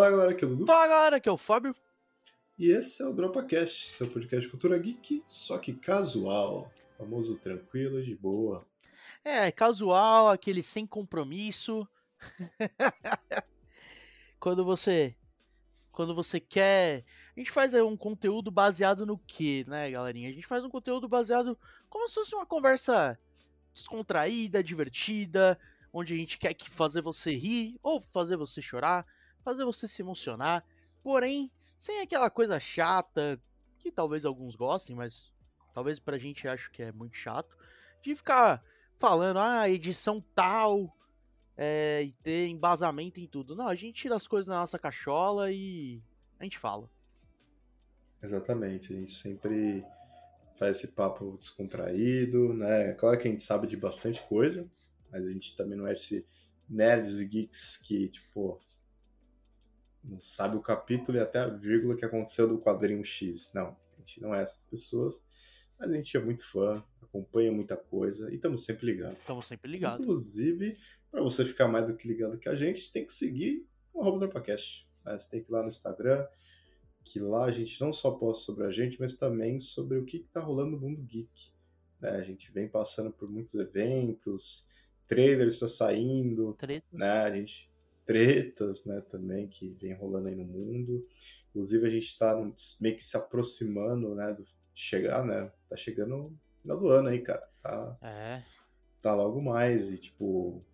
Fala galera, aqui é o Dudu. Fala galera, aqui é o Fábio. E esse é o DropaCast, seu podcast de cultura geek, só que casual. Famoso tranquilo e de boa. É, casual, aquele sem compromisso. quando você quando você quer, a gente faz um conteúdo baseado no que, né, galerinha? A gente faz um conteúdo baseado como se fosse uma conversa descontraída, divertida, onde a gente quer que fazer você rir ou fazer você chorar, fazer você se emocionar, porém sem aquela coisa chata que talvez alguns gostem, mas talvez pra gente acho que é muito chato, de ficar falando, ah, edição tal, é, e ter embasamento em tudo. Não, a gente tira as coisas na nossa cachola e a gente fala. Exatamente, a gente sempre faz esse papo descontraído, né? Claro que a gente sabe de bastante coisa, mas a gente também não é esse nerds e geeks que, tipo, não sabe o capítulo e até a vírgula que aconteceu do quadrinho X. Não, a gente não é essas pessoas, mas a gente é muito fã, acompanha muita coisa e estamos sempre ligados. Estamos sempre ligados. Inclusive, para você ficar mais do que ligado que a gente, tem que seguir o arroba Dorpacast. Né? Você tem que ir lá no Instagram, que lá a gente não só posta sobre a gente, mas também sobre o que está rolando no mundo geek. Né? A gente vem passando por muitos eventos, trailers está saindo, Tretas. né? A gente tretas, né, também que vem rolando aí no mundo. Inclusive a gente está meio que se aproximando, né, do, de chegar, né? Tá chegando no final do ano aí, cara. Tá, É. tá logo mais e tipo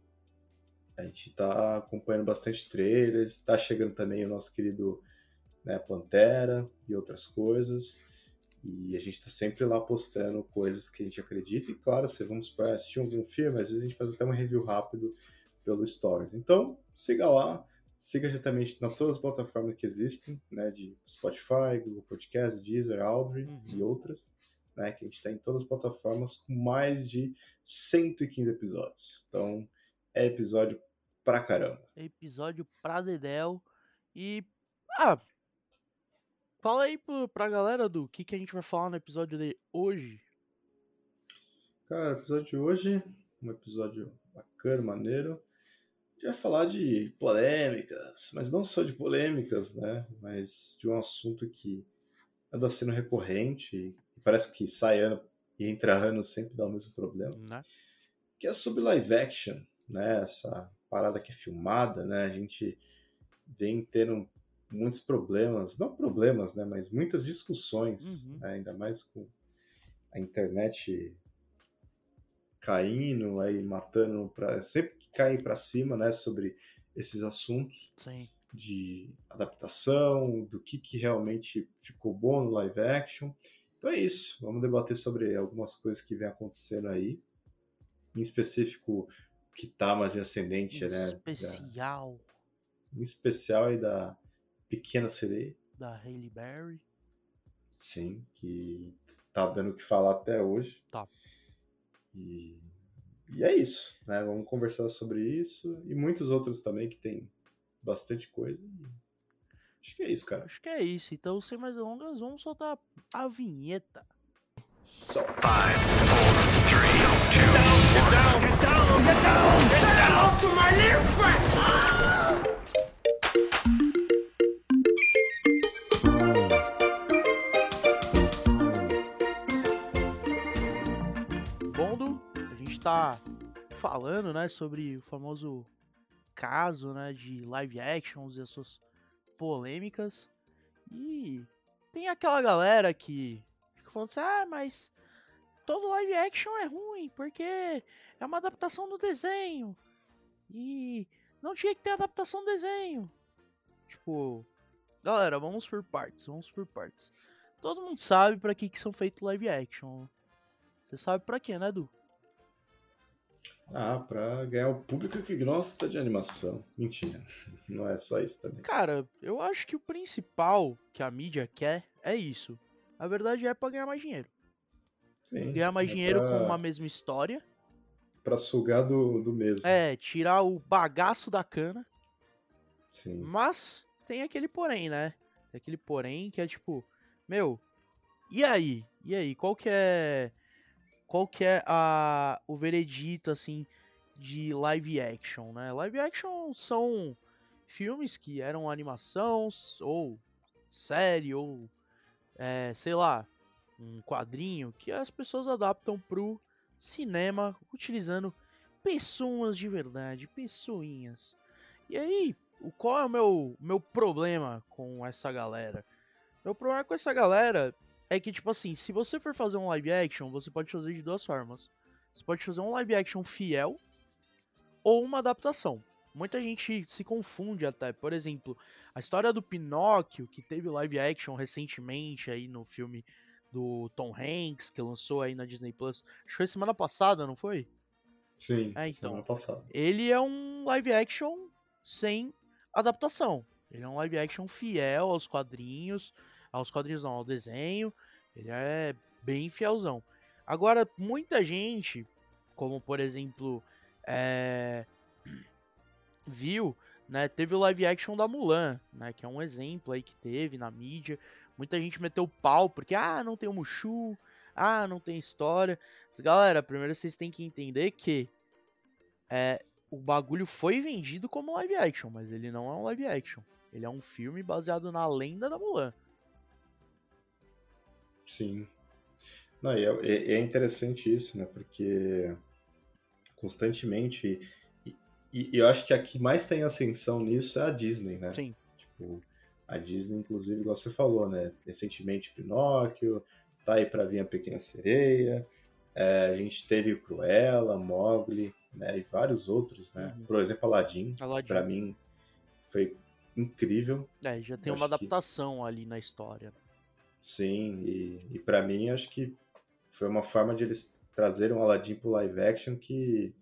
a gente tá acompanhando bastante trailers, tá chegando também o nosso querido né, Pantera e outras coisas. E a gente tá sempre lá postando coisas que a gente acredita. E claro, se vamos assistir algum filme, às vezes a gente faz até um review rápido pelo Stories. Então, siga lá, siga diretamente nas todas as plataformas que existem, né, de Spotify, Google Podcast, Deezer, Audrey Uhum. e outras, né, que a gente está em todas as plataformas com mais de 115 episódios. Então, é episódio pra caramba. Episódio pra Dedel. E. Ah! Fala aí pra galera do que, que a gente vai falar no episódio de hoje. Cara, o episódio de hoje, um episódio bacana, maneiro. A gente vai falar de polêmicas, mas não só de polêmicas, né? Mas de um assunto que anda sendo recorrente e parece que sai ano e entra ano sempre dá o mesmo problema. Né? Que é sobre live action, né? Essa parada que é filmada, né? A gente vem tendo muitos problemas, não problemas, né? Mas muitas discussões, Uhum. né? ainda mais com a internet caindo, aí matando para sempre que caem para cima, né, sobre esses assuntos Sim. de adaptação, do que, que realmente ficou bom no live action. Então é isso, vamos debater sobre algumas coisas que vem acontecendo aí, em específico o que tá mais em ascendente, né, da- Especial em especial aí da Pequena Sereia, da Hailey Berry. sim, que tá dando o que falar até hoje. Tá. E, e é isso, né? Vamos conversar sobre isso e muitos outros também que tem bastante coisa. E Acho que é isso, cara. Acho que é isso. Então, sem mais delongas, vamos soltar a vinheta. Só. Bondo, tá falando, né, sobre o famoso caso, né, de live actions e as suas polêmicas. E tem aquela galera que fica falando assim, ah, mas todo live action é ruim, porque é uma adaptação do desenho. E não tinha que ter adaptação do desenho. Tipo, galera, vamos por partes, vamos por partes. Todo mundo sabe pra que, que são feitos live action. Você sabe pra quê, né, Edu? Ah, pra ganhar o público que gosta de animação. Mentira. Não é só isso também. Cara, eu acho que o principal que a mídia quer é isso. A verdade é pra ganhar mais dinheiro. Sim, Ganhar mais é dinheiro pra, com uma mesma história. Pra sugar do, do mesmo. É, tirar o bagaço da cana. Sim. Mas tem aquele porém, né? Tem aquele porém que é tipo, meu, e aí? E aí, qual que é qual que é a o veredito assim de live action, né? Live action são filmes que eram animação ou série ou é, sei lá, um quadrinho que as pessoas adaptam pro cinema utilizando pessoas de verdade, pessoinhas. E aí, qual é o meu, meu problema com essa galera? Meu problema com essa galera é que, tipo assim, se você for fazer um live action, você pode fazer de duas formas. Você pode fazer um live action fiel ou uma adaptação. Muita gente se confunde até. Por exemplo, a história do Pinóquio, que teve live action recentemente aí no filme do Tom Hanks, que lançou aí na Disney Plus. Acho que foi semana passada, não foi? Sim, é, então, semana passada. Ele é um live action sem adaptação. Ele é um live action fiel aos quadrinhos, aos quadrinhos não, ao desenho. Ele é bem fielzão. Agora, muita gente, como por exemplo, é... viu, né, teve o live action da Mulan, né, que é um exemplo aí que teve na mídia. Muita gente meteu pau porque, ah, não tem o Mushu, ah, não tem história. Mas, galera, primeiro vocês têm que entender que é, o bagulho foi vendido como live action, mas ele não é um live action. Ele é um filme baseado na lenda da Mulan. Sim. Não, é, é, é interessante isso, né? Porque constantemente. E, e, eu acho que a que mais tem ascensão nisso é a Disney, né? Sim. Tipo, a Disney, inclusive, igual você falou, né? Recentemente Pinóquio, tá aí pra vir a Pequena Sereia. É, a gente teve o Cruella, Mogli, né? E vários outros, né? Uhum. Por exemplo, Aladdin, Aladdin. pra mim, foi incrível. É, já tem uma adaptação que... ali na história. Sim, e, e para mim acho que foi uma forma de eles trazerem um Aladdin pro live action que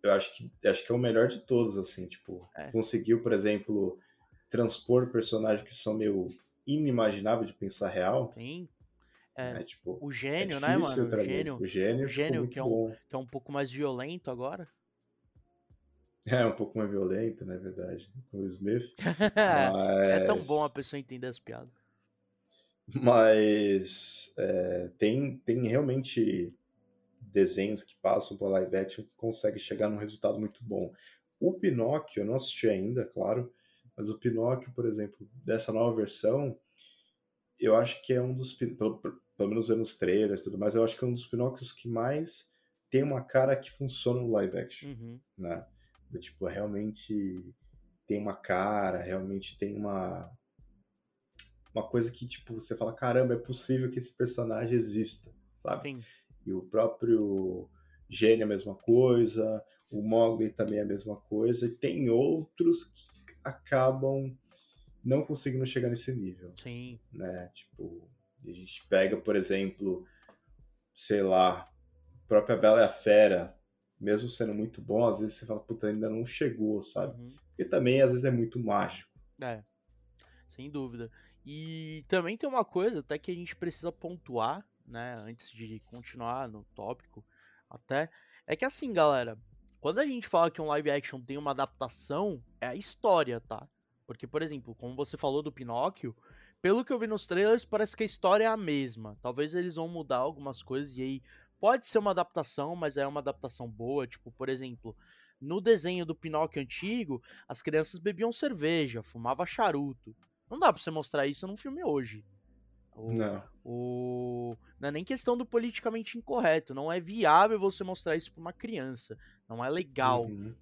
eu acho que acho que é o melhor de todos, assim, tipo, é. conseguiu, por exemplo, transpor personagens que são meio inimagináveis de pensar real. Sim. É, é, tipo, o gênio, é né, mano? O gênio, o gênio, o gênio que, é um, que é um pouco mais violento agora. É, um pouco mais violento, na né, verdade, com o Smith. Mas... É tão bom a pessoa entender as piadas. Mas é, tem, tem realmente desenhos que passam por live action que conseguem chegar num resultado muito bom. O Pinóquio, eu não assisti ainda, claro, mas o Pinóquio, por exemplo, dessa nova versão, eu acho que é um dos, pelo, pelo menos vendo os trailers e tudo mais, eu acho que é um dos Pinóquios que mais tem uma cara que funciona no live action, uhum. né? Tipo, realmente tem uma cara, realmente tem uma, uma coisa que, tipo, você fala, caramba, é possível que esse personagem exista, sabe? Sim. E o próprio Gênio é a mesma coisa, o Mogli também é a mesma coisa, e tem outros que acabam não conseguindo chegar nesse nível. Sim. Né? Tipo, a gente pega, por exemplo, sei lá, a própria Bela e a Fera, mesmo sendo muito bom, às vezes você fala, puta, ainda não chegou, sabe? Uhum. Porque também, às vezes, é muito mágico. É, sem dúvida. E também tem uma coisa até que a gente precisa pontuar, né, antes de continuar no tópico, até, é que assim, galera, quando a gente fala que um live action tem uma adaptação, é a história, tá? Porque, por exemplo, como você falou do Pinóquio, pelo que eu vi nos trailers, parece que a história é a mesma. Talvez eles vão mudar algumas coisas e aí pode ser uma adaptação, mas é uma adaptação boa. Tipo, por exemplo, no desenho do Pinóquio antigo, as crianças bebiam cerveja, fumavam charuto. Não dá pra você mostrar isso num filme hoje. O, não. O, não é nem questão do politicamente incorreto. Não é viável você mostrar isso pra uma criança. Não é legal. Uhum.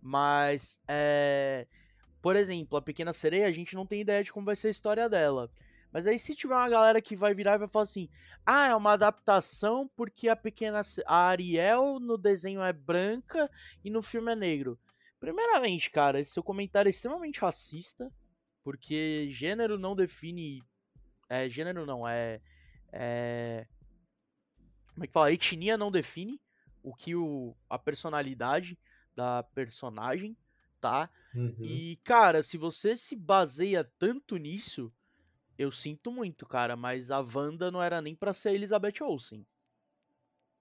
Mas, é, por exemplo, a Pequena Sereia, a gente não tem ideia de como vai ser a história dela. Mas aí se tiver uma galera que vai virar e vai falar assim: "Ah, é uma adaptação porque a pequena a Ariel no desenho é branca e no filme é negro". Primeiramente, cara, esse seu comentário é extremamente racista. Porque gênero não define. É, gênero não, é. é como é que fala? Etnia não define o que o, a personalidade da personagem, tá? Uhum. E, cara, se você se baseia tanto nisso, eu sinto muito, cara, mas a Wanda não era nem para ser Elizabeth Olsen.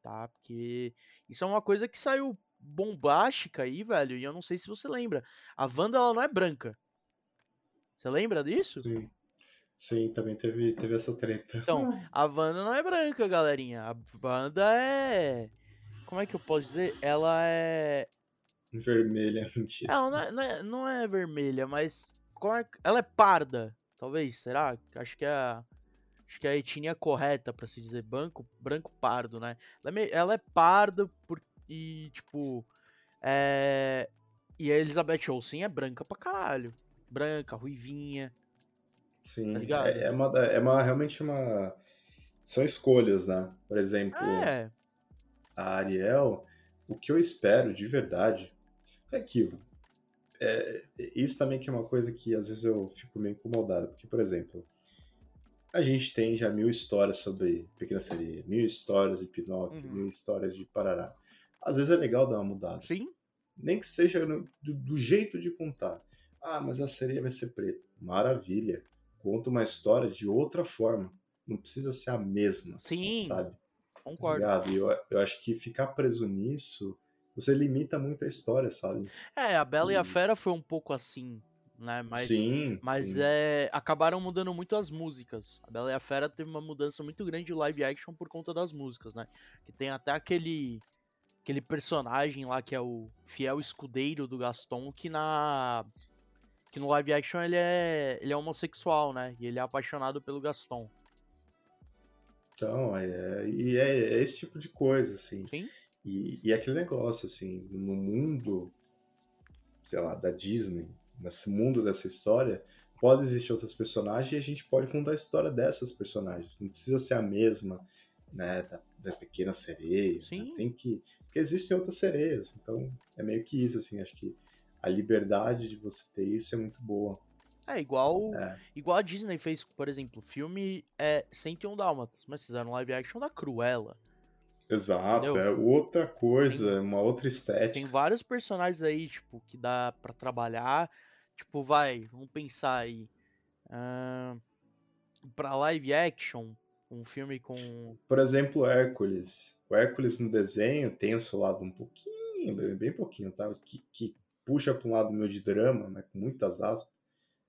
Tá? Porque isso é uma coisa que saiu bombástica aí, velho, e eu não sei se você lembra. A Wanda, ela não é branca. Você lembra disso? Sim. Sim, também teve, teve essa treta. Então, a Wanda não é branca, galerinha. A Wanda é. Como é que eu posso dizer? Ela é. Vermelha, mentira. Ela não é, não é, não é vermelha, mas. é- ela é parda, talvez, será? Acho que é a. Acho que é a etnia correta pra se dizer branco, branco pardo, né? Ela é, meio- ela é parda por, e, tipo. É, e a Elizabeth Olsen é branca pra caralho. Branca, ruivinha. Sim, tá ligado? é, é uma, é uma realmente uma. São escolhas, né? Por exemplo, É, a Ariel, o que eu espero de verdade é aquilo. É, isso também que é uma coisa que às vezes eu fico meio incomodado, porque, por exemplo, a gente tem já mil histórias sobre Pequena Sereia, mil histórias de Pinóquio, Uhum. mil histórias de Parará. Às vezes é legal dar uma mudada. sim. Nem que seja no- do, do jeito de contar. Ah, mas a sereia vai ser preta. Maravilha. Conta uma história de outra forma. Não precisa ser a mesma, Sim, sabe? concordo. E Eu, eu acho que ficar preso nisso, você limita muito a história, sabe? É, a Bela e a E- Fera foi um pouco assim, né? Mas, sim. mas sim. é, acabaram mudando muito as músicas. A Bela e a Fera teve uma mudança muito grande de live action por conta das músicas, né? Que tem até aquele aquele personagem lá que é o fiel escudeiro do Gaston que na que no live action ele é ele é homossexual, né? E ele é apaixonado pelo Gaston. Então, é, e é, é esse tipo de coisa, assim. Sim? E, e é aquele negócio, assim, no mundo, sei lá, da Disney, nesse mundo dessa história, pode existir outras personagens e a gente pode contar a história dessas personagens. Não precisa ser a mesma, né, da, da Pequena Sereia. né? Sim. Tem que... Porque existem outras sereias, então é meio que isso, assim, acho que a liberdade de você ter isso é muito boa. É igual É. igual a Disney fez, por exemplo, o filme é 101 Dálmatas, mas fizeram live action da Cruella. Exato, Entendeu? é outra coisa, Tem- é uma outra Tem estética. vários personagens aí, tipo, que dá pra trabalhar. Tipo, vai, vamos pensar aí. ahn, pra live action, um filme com. Por exemplo, Hércules. O Hércules no desenho tem o seu lado um pouquinho, bem, bem pouquinho, tá? Que, que puxa para um lado meio de drama, né? Com muitas aspas.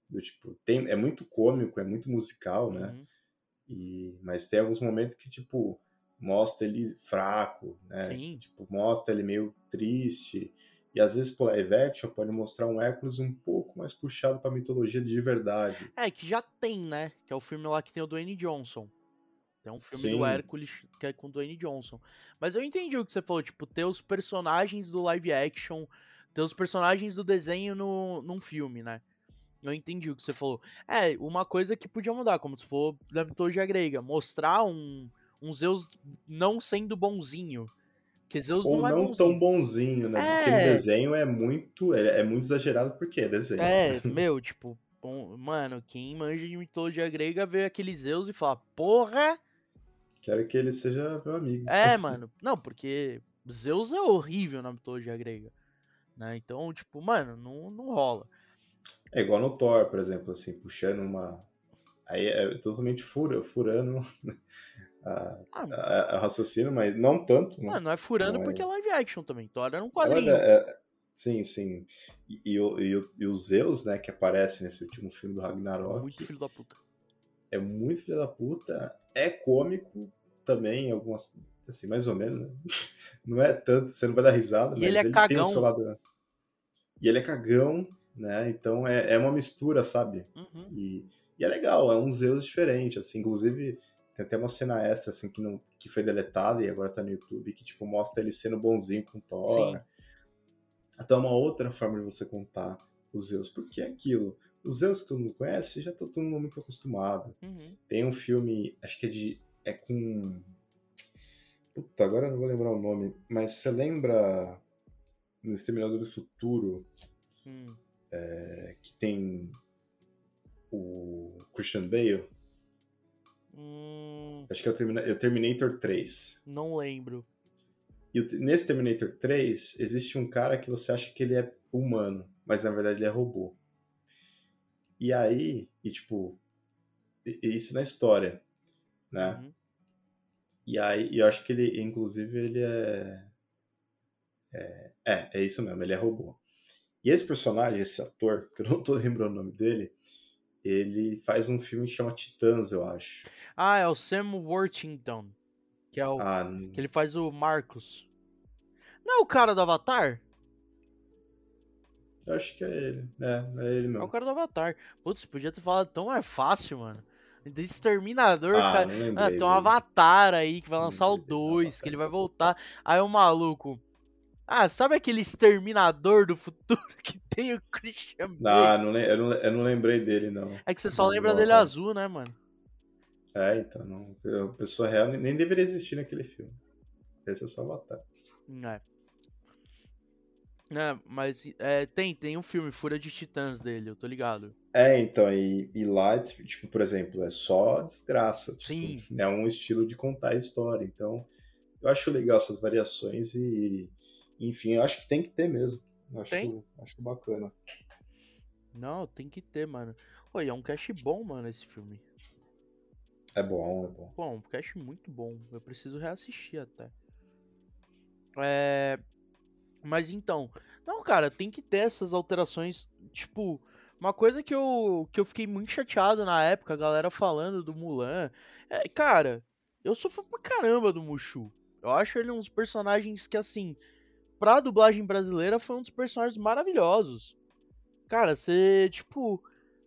Do tipo, tem, é muito cômico, é muito musical, né? Uhum, E, mas tem alguns momentos que, tipo, mostra ele fraco, né? Tipo, mostra ele meio triste. E às vezes, pro live action, pode mostrar um Hércules um pouco mais puxado pra mitologia de verdade. É, que já tem, né? Que é o filme lá que tem o Dwayne Johnson. Tem um filme do Sim. Hércules que é com o Dwayne Johnson. Mas eu entendi o que você falou, tipo, ter os personagens do live action, ter os personagens do desenho no, num filme, né? Eu entendi o que você falou. É, uma coisa que podia mudar, como se for da mitologia grega, mostrar um, um Zeus não sendo bonzinho. Porque Zeus Ou não é não bonzinho. tão bonzinho, né? Porque no É. desenho é muito, é, é muito exagerado porque é desenho. É, meu, tipo, bom, mano, quem manja de mitologia grega vê aquele Zeus e fala, porra! Quero que ele seja meu amigo. É, mano. Não, porque Zeus é horrível na mitologia grega. Né? Então, tipo, mano, não, não rola. É igual no Thor, por exemplo, assim, puxando uma. Aí é totalmente fura, furando a, Ah, a- a raciocínio, mas não tanto. Né? mano, não é furando não porque é live action também. Thor era um quadrinho. é- é- sim, sim. E, e o, e, e o Zeus, né, que aparece nesse último filme do Ragnarok, Muito filho da puta. é muito filho da puta, é cômico também, algumas. Assim, mais ou menos, né? Não é tanto, você não vai dar risada, E mas ele é tem o cagão. seu lado. E ele é cagão, né? Então é, é uma mistura, sabe? Uhum. E, e é legal, é um Zeus diferente, assim, inclusive tem até uma cena extra, assim, que, não, que foi deletada e agora tá no YouTube, que, tipo, mostra ele sendo bonzinho com Thor. Sim. Então é uma outra forma de você contar os Zeus, porque é aquilo, os Zeus que todo mundo conhece, já tá todo mundo muito acostumado. Uhum. Tem um filme, acho que é de, é com... Puta, agora eu não vou lembrar o nome, mas você lembra no Exterminador do Futuro, Hum. é, que tem o Christian Bale? Hum, Acho que é o, Termina- é o Terminator 3. não lembro. E nesse Terminator 3, existe um cara que você acha que ele é humano, mas na verdade ele é robô. E aí, e tipo, e- e isso na história, né? Uhum. E aí, e eu acho que ele, inclusive, ele é... é. É, é isso mesmo, ele é robô. E esse personagem, esse ator, que eu não tô lembrando o nome dele, ele faz um filme que chama Titãs, eu acho. Ah, é o Sam Worthington. Que é o. Ah, Que ele faz o Marcos. Não é o cara do Avatar? Eu acho que é ele. É, é ele É o mesmo. cara do Avatar. Putz, podia ter falado tão mais fácil, mano. Exterminador, Ah, cara. Ah, lembrei. tem um. Avatar aí que vai lançar o lembrei dele, 2, Avatar. que ele vai voltar. Aí o maluco. Ah, sabe aquele Exterminador do futuro que tem o Christian Bale? Ah, não, eu, não, eu não lembrei dele, não. É que você só do lembra dele Avatar. azul, né, mano? É, então, não. A pessoa real nem- nem deveria existir naquele filme. Esse é só Avatar. É. É, mas é, tem, tem um filme, Fúria de Titãs dele, eu tô ligado. É, então, e, e lá, tipo, por exemplo, é só desgraça. Tipo, Sim. É um estilo de contar a história. Então, eu acho legal essas variações e, enfim, eu acho que tem que ter mesmo. Acho, Tem? acho bacana. Não, tem que ter, mano. Oi, é um cast bom, mano, esse filme. É bom, é bom. É um cast muito bom. Eu preciso reassistir até. É. Mas então. Não, cara, tem que ter essas alterações. Tipo, uma coisa que eu, que eu fiquei muito chateado na época, a galera falando do Mulan. É, cara, eu sou fã pra caramba do Mushu. Eu acho ele dos personagens que, assim, pra dublagem brasileira, foi um dos personagens maravilhosos. Cara, você, tipo.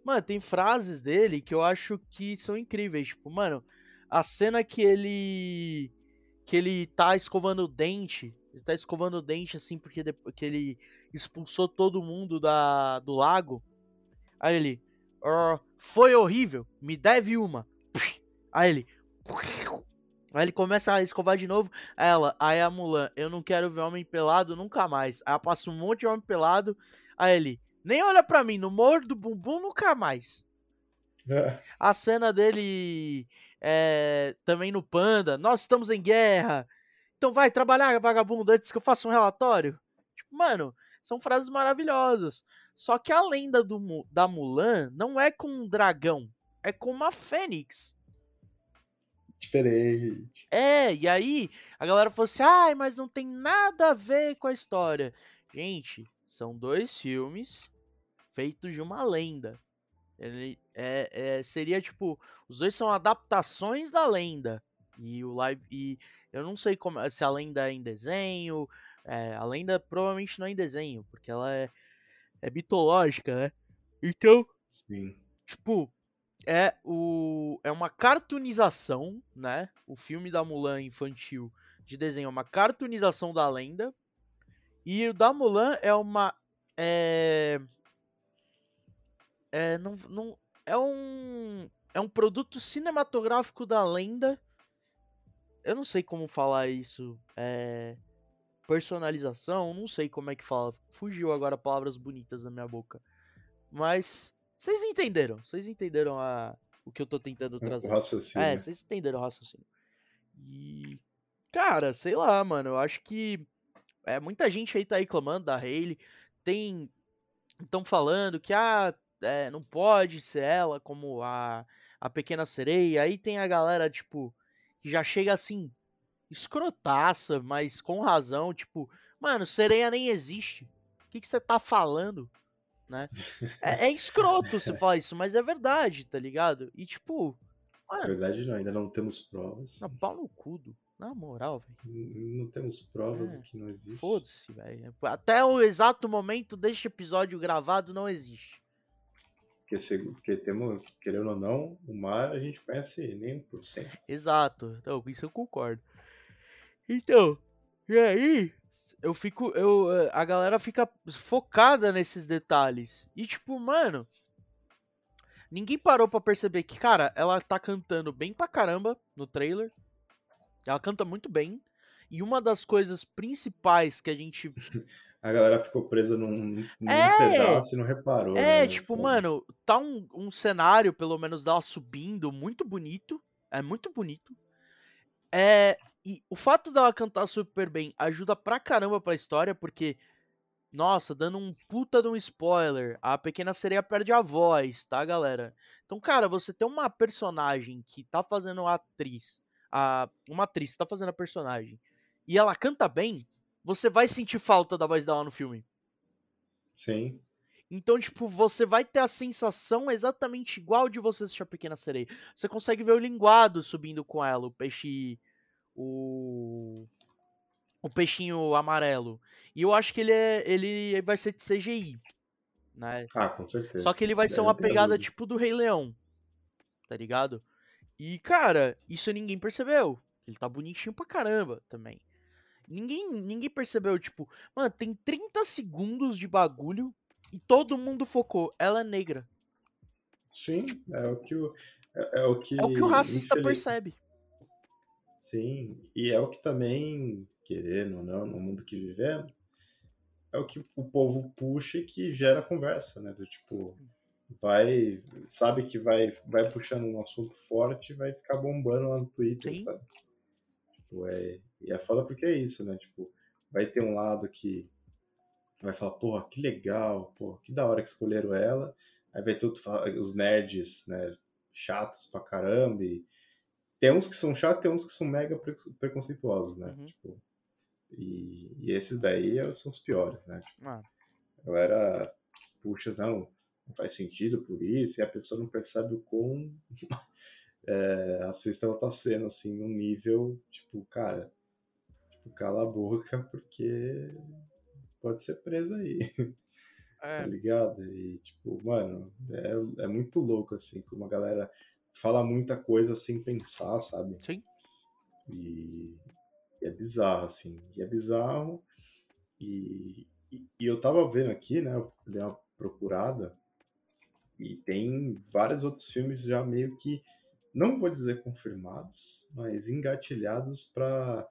Mano, tem frases dele que eu acho que são incríveis. Tipo, mano, a cena que ele. Que ele tá escovando o dente. Ele tá escovando o dente, assim, porque depois que ele expulsou todo mundo da, do lago. Aí ele. "Ah, foi horrível, me deve uma. Aí ele. Aí ele começa a escovar de novo. Aí Ela, aí a Mulan, eu não quero ver homem pelado nunca mais. Aí ela passa um monte de homem pelado. Aí ele, nem olha pra mim, no morro do bumbum nunca mais. A cena dele é, também no Panda, nós estamos em guerra. Então vai trabalhar, vagabundo, antes que eu faça um relatório. Tipo, mano, são frases maravilhosas. Só que a lenda do, da Mulan não é com um dragão, é com uma fênix. Diferente. É, e aí a galera falou assim: ai, mas não tem nada a ver com a história. Gente, são dois filmes feitos de uma lenda. Ele é, é- seria tipo, os dois são adaptações da lenda. E o live. E eu não sei como, se a lenda é em desenho. é, a lenda provavelmente não é em desenho, porque ela é, é mitológica, né? Então, Sim. tipo, é o é uma cartoonização, né? O filme da Mulan infantil de desenho é uma cartoonização da lenda. E o da Mulan é uma é é não, não é um é um produto cinematográfico da lenda. Eu não sei como falar isso. É personalização, não sei como é que fala. Fugiu agora palavras bonitas da minha boca. Mas vocês entenderam? Vocês entenderam a, o que eu tô tentando O trazer? raciocínio. É, vocês entenderam o raciocínio. E. Cara, sei lá, mano. Eu acho que. É, muita gente aí tá aí clamando da Hayley. Tem. Estão falando que, ah, é, não pode ser ela como a, a pequena sereia. Aí tem a galera, tipo, que já chega assim, escrotaça, mas com razão. Tipo, mano, sereia nem existe. O que você tá falando? Né? É, é escroto você falar isso, mas é verdade, tá ligado? E tipo, Na mano, verdade, não, ainda não temos provas. na pau no cu, do- na moral, velho. Não temos provas É, que não existe. Foda-se, velho. Até o exato momento deste episódio gravado não existe. Porque, se- porque temos, querendo ou não, o mar a gente conhece nem 1%. Exato. Então, isso eu concordo. Então, e aí, eu fico. Eu, eh, a galera fica focada nesses detalhes. E tipo, mano. Ninguém parou pra perceber que, cara, ela tá cantando bem pra caramba no trailer. Ela canta muito bem. E uma das coisas principais que a gente A galera ficou presa num, num É! pedaço e não reparou. É, né? tipo, Foda. mano, tá um, um cenário, pelo menos dela subindo, muito bonito. É muito bonito. É. E o fato dela cantar super bem ajuda pra caramba pra história, porque. Nossa, dando um puta de um spoiler, a pequena sereia perde a voz, tá, galera? Então, cara, você tem uma personagem que tá fazendo a atriz. A, uma atriz tá fazendo a personagem. E ela canta bem, você vai sentir falta da voz dela no filme. Sim. Então, tipo, você vai ter a sensação exatamente igual de você assistir a Pequena Sereia. Você consegue ver o linguado subindo com ela, o peixe. O. O peixinho amarelo. E eu acho que ele é. Ele vai ser de CGI. né? Ah, com certeza. Só que ele vai ser uma pegada dúvida. tipo do Rei Leão. Tá ligado? E, cara, isso ninguém percebeu. Ele tá bonitinho pra caramba também. Ninguém, ninguém percebeu, tipo, mano, tem 30 segundos de bagulho e todo mundo focou. Ela é negra. Sim, é o que o. É, é o que. É o que o racista infeliz- percebe. Sim, e é o que também, querendo ou não, no mundo que vivemos, é o que o povo puxa e que gera conversa, né? Do tipo, vai, sabe que vai, vai puxando um assunto forte e vai ficar bombando lá no Twitter, Sim. sabe? Tipo, é, e é foda porque é isso, né? Tipo, vai ter um lado que vai falar, porra, que legal, porra, que da hora que escolheram ela. Aí vai fala- os nerds, né, chatos pra caramba e tem uns que são chatos, tem uns que são mega pre- preconceituosos, né? Uhum. Tipo, e, e esses daí são os piores, né? Tipo, Mano, a galera puxa, não, não faz sentido por isso, e a pessoa não percebe o quão é, racista ela tá sendo, assim, num nível, tipo, cara, tipo, cala a boca, porque pode ser presa aí, tá é, ligado? E, tipo, mano, é, é muito louco, assim, como a galera fala muita coisa sem pensar, sabe? sim. E, e é bizarro, assim. E é bizarro. E, e, e eu tava vendo aqui, né? Eu dei uma procurada. E tem vários outros filmes já meio que, não vou dizer confirmados, mas engatilhados para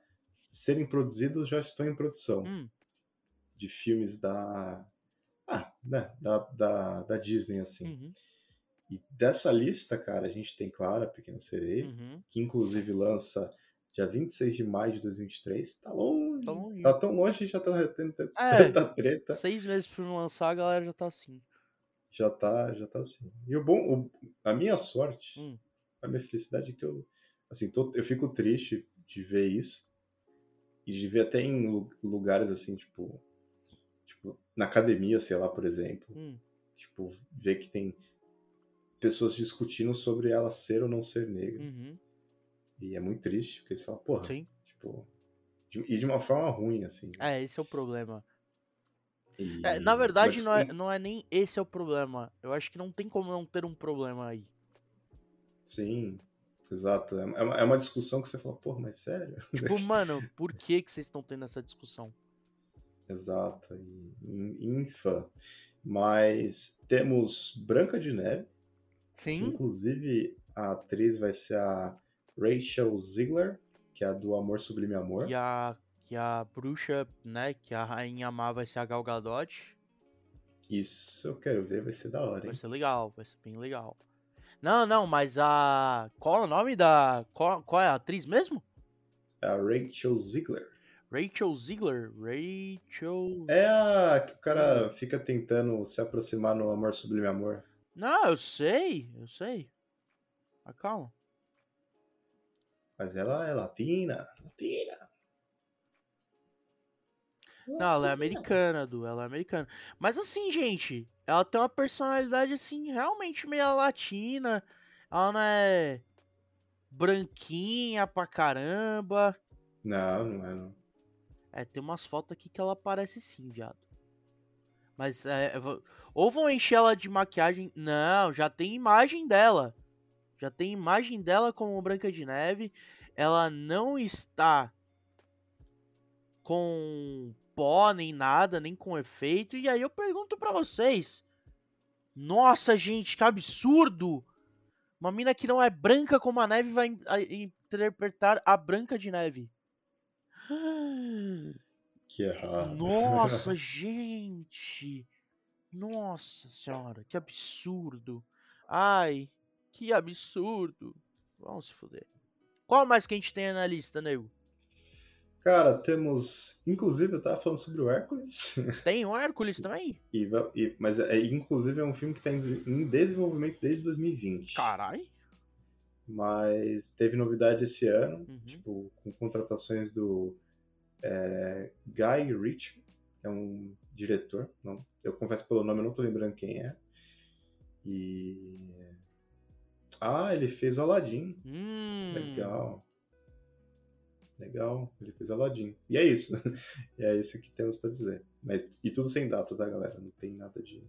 serem produzidos, já estão em produção. Hum, De filmes da. Ah, né? Da, da, da Disney, assim. uhum, E dessa lista, cara, a gente tem, claro, a Pequena Sereia uhum. que inclusive lança dia 26 de maio de 2023. Tá longe. Tá longe. Tá tão longe já tá tendo tanta É. treta. Seis meses pra não lançar, a galera já tá assim. Já tá, já tá assim. E o bom, o- a minha sorte, Hum. a minha felicidade é que eu, assim, tô- eu fico triste de ver isso e de ver até em lu- lugares assim, tipo, tipo, na academia, sei lá, por exemplo, Hum, tipo, ver que tem pessoas discutindo sobre ela ser ou não ser negra. uhum, E é muito triste, porque eles falam, porra, sim. tipo, de- e de uma forma ruim, assim. É, esse é o problema. E- É, na verdade, mas- não é, não é nem esse é o problema. Eu acho que não tem como não ter um problema aí. Sim, exato. É uma, é uma discussão que você fala, porra, mas sério? Tipo, mano, por que que vocês estão tendo essa discussão? Exato, e, e infã. Mas temos Branca de Neve, Sim. inclusive a atriz vai ser a Rachel Ziegler, que é a do Amor Sublime Amor. E a, que a bruxa, né, que a rainha má vai ser a Gal Gadot. Isso eu quero ver, vai ser da hora, hein? Vai ser legal, vai ser bem legal. Não, não, mas a. Qual é o nome da. Qual, qual é a atriz mesmo? É a Rachel Ziegler. Rachel Ziegler. Rachel. É a que o cara fica tentando se aproximar no Amor Sublime Amor. Não, eu sei, eu sei. Mas calma. Mas ela é latina, latina. Não, ela é americana, Du, ela é americana. Mas assim, gente, ela tem uma personalidade assim, realmente meio latina. Ela não é branquinha pra caramba. Não, não é não. É, tem umas fotos aqui que ela parece sim, viado. Mas é. Ou vão encher ela de maquiagem. Não, já tem imagem dela. Já tem imagem dela como Branca de Neve. Ela não está com pó nem nada, nem com efeito. E aí eu pergunto pra vocês. Nossa, gente, que absurdo! Uma mina que não é branca como a neve vai interpretar a Branca de Neve. Que errado. Nossa, gente! Nossa senhora, que absurdo! Ai, que absurdo! Vamos se fuder. Qual mais que a gente tem na lista, nego? Cara, temos. Inclusive, eu tava falando sobre o Hércules. Tem o Hércules também? E, e- mas, é, inclusive, é um filme que tá em des- em desenvolvimento desde 2020. Carai! Mas teve novidade esse ano, Uhum. tipo, com contratações do é, Guy Ritchie, é um diretor. Não, eu confesso pelo nome, eu não tô lembrando quem é. E. Ah, ele fez o Aladdin. Hum, Legal. Legal, ele fez Aladdin. E é isso. e é isso que temos pra dizer. Mas, e tudo sem data, tá, galera? Não tem nada de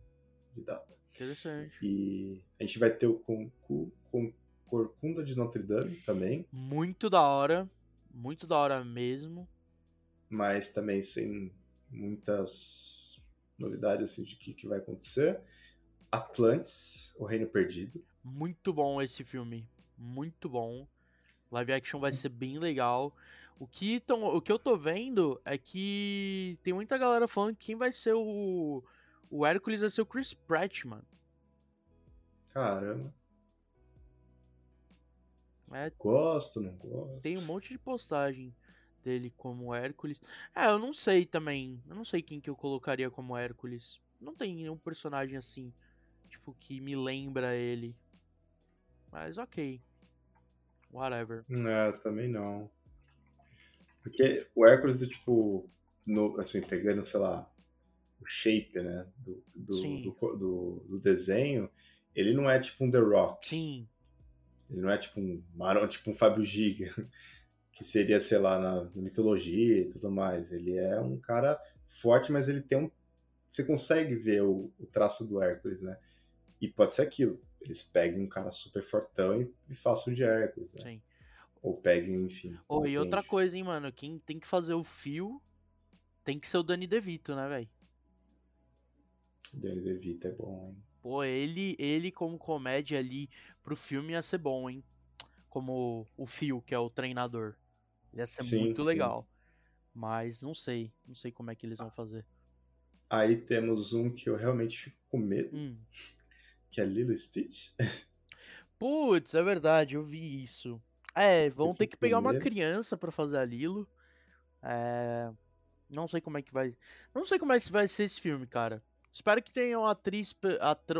de data. Interessante. E a gente vai ter o Concu, com Corcunda de Notre Dame também. Muito da hora. Muito da hora mesmo. Mas também sem muitas novidades assim, de que, que vai acontecer. Atlantis, O Reino Perdido. Muito bom esse filme. Muito bom. Live action vai ser bem legal. O que, tão, o que eu tô vendo é que tem muita galera falando que quem vai ser o. O Hércules vai ser o Chris Pratt, mano. Caramba. É, Gosto, não gosto. tem um monte de postagem dele como Hércules. É, eu não sei também. Eu não sei quem que eu colocaria como Hércules. Não tem nenhum personagem assim, tipo, que me lembra ele. Mas ok. Whatever. É, também não. Porque o Hércules, é, tipo, no, assim, pegando, sei lá, o shape, né, do, do, do, do- do desenho, ele não é tipo um The Rock. Sim, Ele não é tipo um Marão, tipo um Fábio Giga, que seria, sei lá, na, mitologia e tudo mais. Ele é um cara forte, mas ele tem um. Você consegue ver o, o traço do Hércules, né? E pode ser aquilo. Eles peguem um cara super fortão e, e façam de Hércules, né? sim. Ou peguem, enfim. Oh, e outra coisa, hein, mano. Quem tem que fazer o fio tem que ser o Danny DeVito, né, velho? Danny DeVito é bom, hein? Pô, ele, ele como comédia ali pro filme ia ser bom, hein? Como o Phil, que é o treinador. Ia ser Sim, muito sim. legal. Mas não sei. Não sei como é que eles vão fazer. Aí temos um que eu realmente fico com medo, Hum. que é Lilo Stitch. Putz, é verdade, eu vi isso. É, vão ter que pegar uma criança pra fazer a Lilo. É. Não sei como é que vai. Não sei como é que vai ser esse filme, cara. Espero que tenham atriz,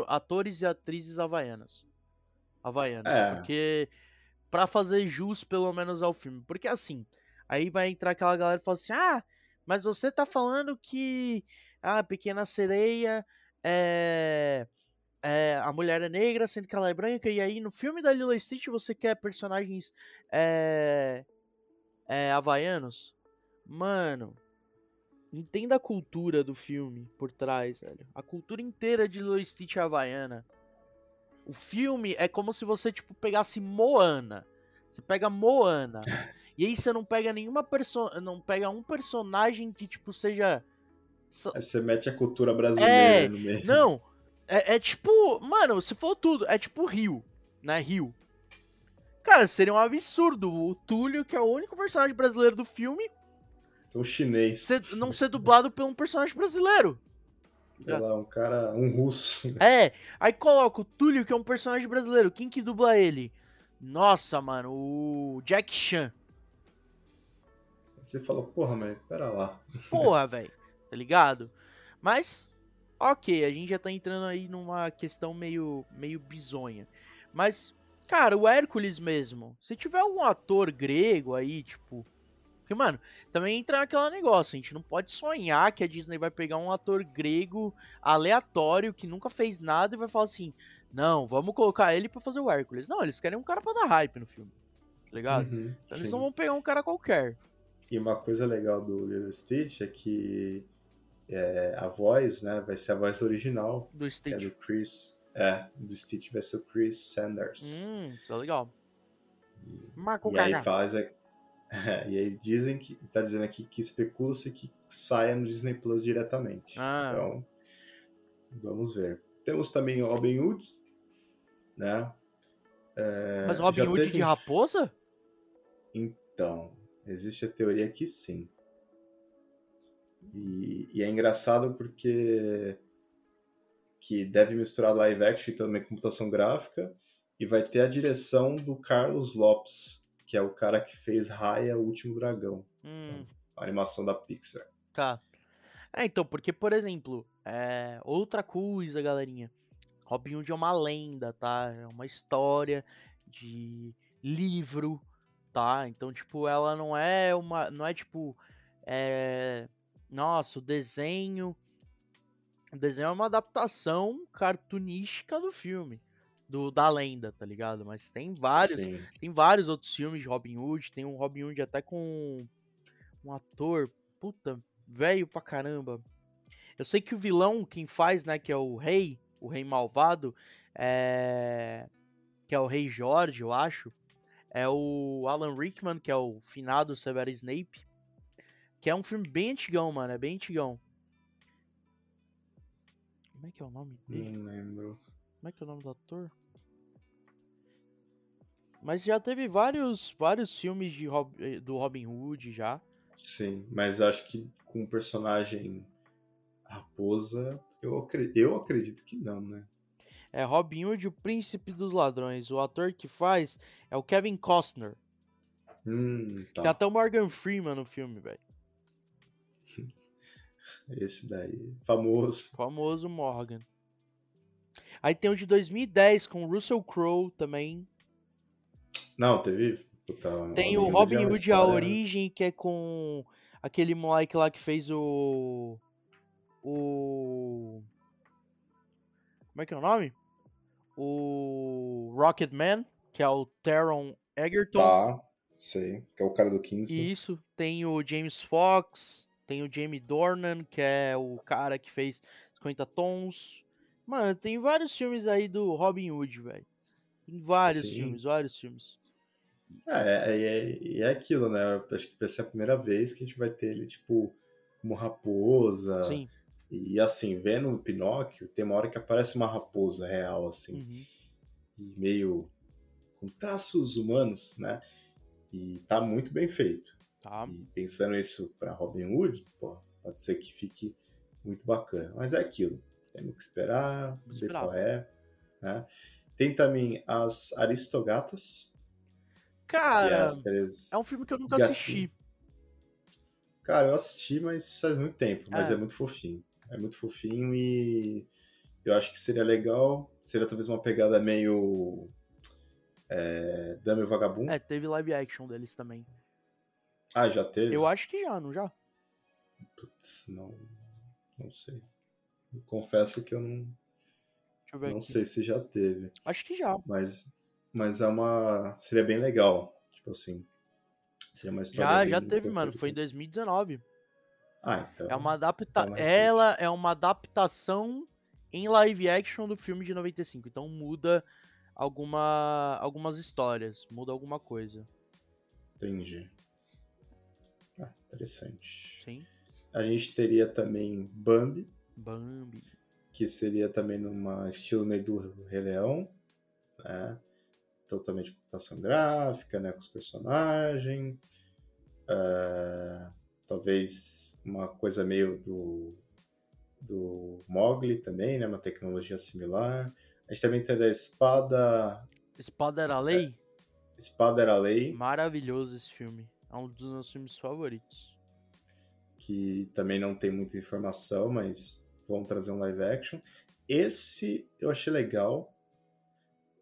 atores e atrizes havaianas. Havaianas. É. Porque. Pra fazer jus, pelo menos, ao filme. Porque assim. Aí vai entrar aquela galera e fala assim: Ah, mas você tá falando que. Ah, Pequena Sereia é. É, a mulher é negra, sendo que ela é branca, e aí no filme da Lilo Stitch você quer personagens é, é, havaianos? Mano, entenda a cultura do filme por trás, velho. A cultura inteira de Lilo Stitch é havaiana. O filme é como se você, tipo, pegasse Moana. Você pega Moana. e aí você não pega nenhuma perso não pega um personagem que, tipo, seja. Aí você mete a cultura brasileira É, no meio. não, é, é tipo, mano, se for tudo, é tipo Rio, né? Rio. Cara, seria um absurdo o Túlio, que é o único personagem brasileiro do filme, Então, chinês, ser- não ser dublado por um personagem brasileiro. Sei lá, um cara, um russo. É, aí coloca o Túlio, que é um personagem brasileiro. Quem que dubla ele? Nossa, mano, o Jack Chan. Você fala, porra, mas pera lá. Porra, velho, tá ligado? Mas, ok, a gente já tá entrando aí numa questão meio, meio bizonha. Mas, cara, o Hércules mesmo, se tiver algum ator grego aí, tipo. Porque, mano, também entra naquele negócio, a gente não pode sonhar que a Disney vai pegar um ator grego aleatório que nunca fez nada e vai falar assim: não, vamos colocar ele pra fazer o Hércules. Não, eles querem um cara pra dar hype no filme, tá ligado? Uhum, Então eles sim. não vão pegar um cara qualquer. E uma coisa legal do Lilo e Stitch é que é, a voz, né, vai ser a voz original, Do que é Stitch. do Chris. É, do Stitch vai ser o Chris Sanders. Hum, isso é legal. Marco E aí faz. é, e aí dizem que. Tá dizendo aqui que especula-se que saia no Disney Plus diretamente. Ah. Então, vamos ver. Temos também o Robin Hood, né? É, Mas Robin Hood de um- raposa? Então, existe a teoria que sim. E, e é engraçado porque que deve misturar live action e também computação gráfica e vai ter a direção do Carlos Lopes, que é o cara que fez Raya, o Último Dragão, Hum, a animação da Pixar. tá. É, então, porque, por exemplo, é, outra coisa, galerinha. Robin Hood é uma lenda, tá? É uma história de livro, tá? Então, tipo, ela não é uma. Não é tipo. É, nossa, o desenho. O desenho é uma adaptação cartunística do filme. Do, da lenda, tá ligado? Mas tem vários. Sim. Tem vários outros filmes de Robin Hood. Tem um Robin Hood até com um ator, puta, velho pra caramba. Eu sei que o vilão, quem faz, né, que é o rei, o Rei Malvado, é... que é o Rei Jorge, eu acho, é o Alan Rickman, que é o finado Severo Snape, que é um filme bem antigão, mano, é bem antigão. Como é que é o nome dele? Não lembro. Como é que é o nome do ator? Mas já teve vários, vários filmes de Rob, eh, do Robin Hood já. Sim, mas acho que com o personagem raposa, eu, acredito, eu acredito que não, né? É Robin Hood, o príncipe dos ladrões. O ator que faz é o Kevin Costner. Hum, tá. Tem até o Morgan Freeman no filme, velho. Esse daí, famoso. Famoso Morgan. Aí tem o de 2010 com o Russell Crowe também. Não, teve. Puta, Tem o Robin Hood, a origem, que é com aquele moleque lá que fez o. O. Como é que é o nome? O Rocketman, que é o Taron Egerton. Tá, sei. Que é o cara do 15. Isso. Tem o James Fox. Tem o Jamie Dornan, que é o cara que fez 50 Tons. Mano, tem vários filmes aí do Robin Hood, velho. Tem vários Sim. filmes, vários filmes. É, é, é, é aquilo, né? Acho que vai ser a primeira vez que a gente vai ter ele, tipo, como raposa. Sim. E assim, vendo o Pinóquio, tem uma hora que aparece uma raposa real, assim. Uhum. E meio com traços humanos, né? E tá muito bem feito. Tá. E pensando isso para Robin Hood, pô, pode ser que fique muito bacana. Mas é aquilo. Temos que esperar, Vamos ver esperar. qual é. Né? Tem também as Aristogatas, Cara, é um filme que eu nunca assisti. Cara, eu assisti, mas faz muito tempo. Mas é. é muito fofinho. É muito fofinho e eu acho que seria legal. Seria talvez uma pegada meio. É, Dame o Vagabundo. É, teve live action deles também. Ah, já teve? Eu acho que já, não já? Putz, não. Não sei. Eu confesso que eu não. Eu não aqui. sei se já teve. Acho que já. Mas mas é uma. Seria bem legal. Tipo assim. Seria uma história. Já, já teve, mano. Foi em 2019. Ah, então. É uma adapta... Ela é uma adaptação em live action do filme de 95. Então muda alguma... algumas histórias. Muda alguma coisa. Entendi. Ah, interessante. Sim. A gente teria também Bambi. Bambi. Que seria também numa estilo meio do Rei Leão. Né? totalmente computação gráfica, né, com os personagens. Uh, talvez uma coisa meio do, do Mogli também, né, uma tecnologia similar. A gente também tem a espada... Espada era lei? É, espada era lei. Maravilhoso esse filme. É um dos meus filmes favoritos. Que também não tem muita informação, mas vão trazer um live action. Esse eu achei legal,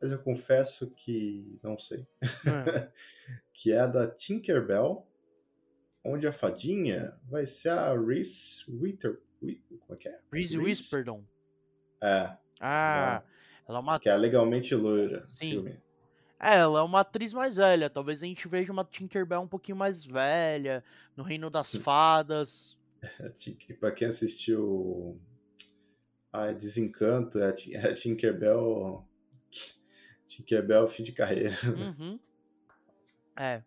mas eu confesso que não sei. É. que é a da Tinkerbell, onde a fadinha vai ser a Reese Witter. Como é que é? Reese Wisperdon. É. Ah, ela é uma. Que é legalmente loira. Sim. Filme. É, ela é uma atriz mais velha. Talvez a gente veja uma Tinkerbell um pouquinho mais velha, no Reino das Fadas. pra quem assistiu a Desencanto, é a Tinkerbell Tinkerbell, fim de carreira. Uhum. É.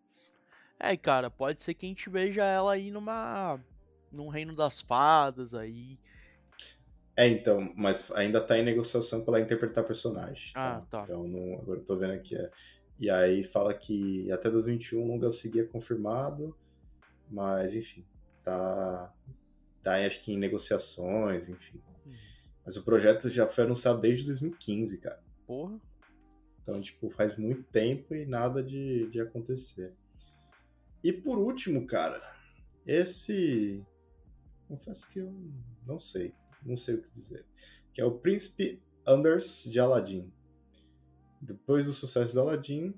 É, cara, pode ser que a gente veja ela aí numa. num reino das fadas aí. É, então, mas ainda tá em negociação pra ela interpretar personagem. Tá? Ah, tá. Então, não, agora eu tô vendo aqui. É, e aí fala que até 2021 o longa seguia confirmado, mas enfim, tá, tá acho que em negociações, enfim. Uhum. Mas o projeto já foi anunciado desde 2015, cara. Porra. Então, tipo, faz muito tempo e nada de, de acontecer. E por último, cara, esse. Confesso que eu não sei. Não sei o que dizer. Que é o Príncipe Anders de Aladdin. Depois do sucesso de Aladdin,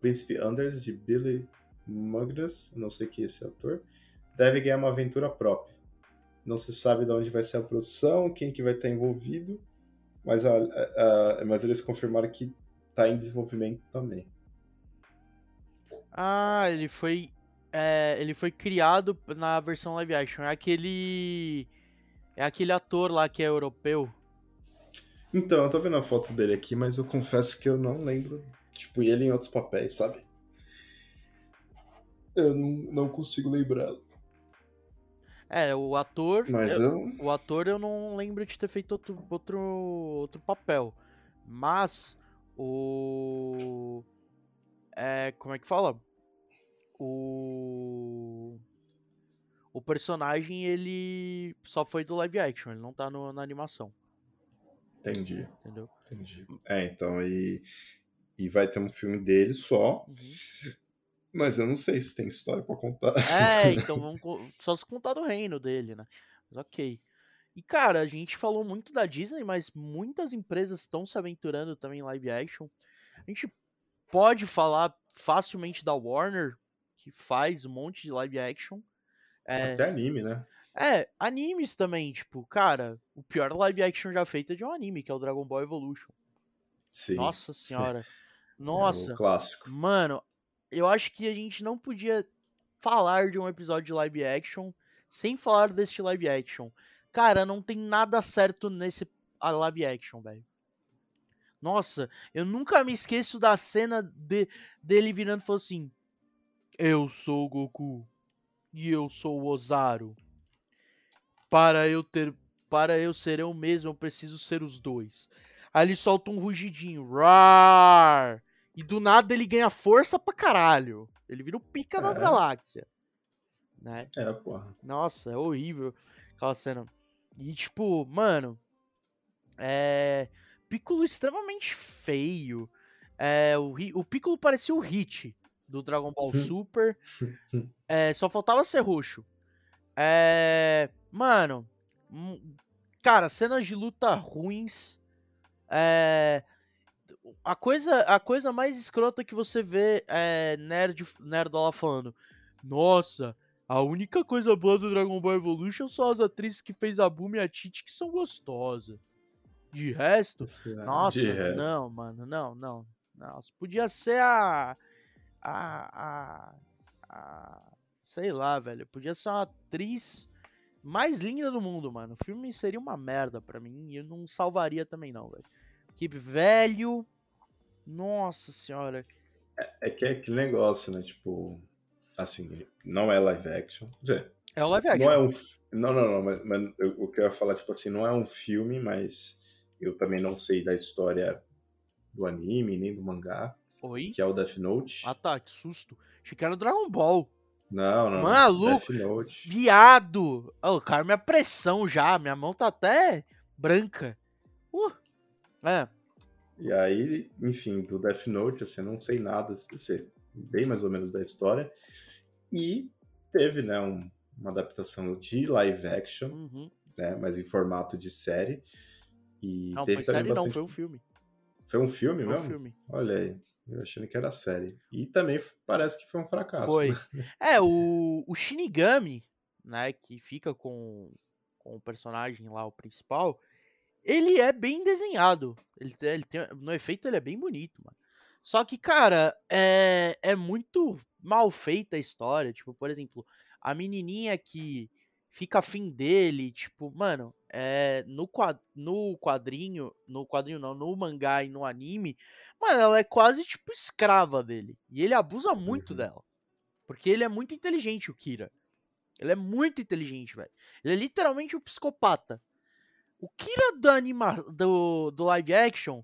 Príncipe Anders de Billy Magnus, não sei quem é esse ator, deve ganhar uma aventura própria. Não se sabe de onde vai ser a produção, quem que vai estar envolvido mas, a, a, a, mas eles confirmaram que tá em desenvolvimento também. Ah, ele foi. É, ele foi criado na versão live action. É aquele. É aquele ator lá que é europeu. Então, eu tô vendo a foto dele aqui, mas eu confesso que eu não lembro. Tipo, ele em outros papéis, sabe? Eu não, não consigo lembrá-lo. É, o ator. Mas eu- eu. O ator eu não lembro de ter feito outro, outro, outro papel. Mas o. É. Como é que fala? O. O personagem, ele só foi do live action, ele não tá no- na animação, Entendi, entendeu? entendi. É, então, e. E vai ter um filme dele só, Uhum. Mas eu não sei se tem história pra contar. É, então vamos só se contar do reino dele, né? Mas ok. E cara, a gente falou muito da Disney, mas muitas empresas estão se aventurando também em live action. A gente pode falar facilmente da Warner, que faz um monte de live action. É, Até anime, né? é, animes também, tipo, cara, o pior live action já feito é de um anime, que é o Dragon Ball Evolution. Sim. Nossa senhora. é Nossa. o clássico. Mano, eu acho que a gente não podia falar de um episódio de live action sem falar deste live action. Cara, não tem nada certo nesse live action, velho. Nossa, eu nunca me esqueço da cena de, dele virando e falando assim: Eu sou o Goku e eu sou o Ozaru. Para eu ter. Para eu ser eu mesmo, eu preciso ser os dois. Aí ele solta um rugidinho. Rar! E do nada ele ganha força pra caralho. Ele vira o pica das É. galáxias. Né? É, porra. Nossa, é horrível aquela cena. E tipo, mano. É. Piccolo extremamente feio. É, o, o Piccolo parecia o Hit do Dragon Ball Super. É, só faltava ser roxo. É. Mano. hum, Cara, cenas de luta ruins. É. A coisa, a coisa mais escrota que você vê é nerd, nerdola falando. Nossa, a única coisa boa do Dragon Ball Evolution são as atrizes que fez a Boom e a Titi que são gostosas. De resto, né, nossa, de resto. não, mano, não, não. Nossa, podia ser a, a, a, a. Sei lá, velho. Podia ser uma atriz mais linda do mundo, mano. O filme seria uma merda pra mim e eu não salvaria também, não, velho. Que velho. Nossa senhora. É que é aquele negócio, né? Tipo, assim, não é live action. Quer dizer, É o live action. não é um. Não, não, não, mas, mas eu- o que eu ia falar, tipo assim, não é um filme, mas eu também não sei da história do anime, nem do mangá, Oi? que é o Death Note. Ah tá, que susto. Achei que era o Dragon Ball. Não, não. Maluco! Death Note. Viado! Ô, cara, minha pressão já. Minha mão tá até branca. Uh. É. E aí, enfim, do Death Note, assim, não sei nada, sei bem mais ou menos da história. E teve, né, um- uma adaptação de live action, Uhum. né, mas em formato de série. E Não, teve foi série não, bastante- foi um filme. Foi um filme Foi um mesmo? filme. Olha aí, eu achando que era série. E também parece que foi um fracasso. Foi. né? É, o, o Shinigami, né, que fica com, com o personagem lá, o principal, ele é bem desenhado. Ele, tem- ele tem, no efeito, ele é bem bonito, mano. Só que, cara, é, é muito mal feita a história. Tipo, por exemplo, a menininha que fica afim dele, tipo, mano, é, no, quad, no quadrinho, no quadrinho não, no mangá e no anime, mano, ela é quase, tipo, escrava dele. E ele abusa muito Uhum. dela. Porque ele é muito inteligente, o Kira. Ele é muito inteligente, velho. Ele é literalmente um psicopata. O Kira do, anima do, do live action,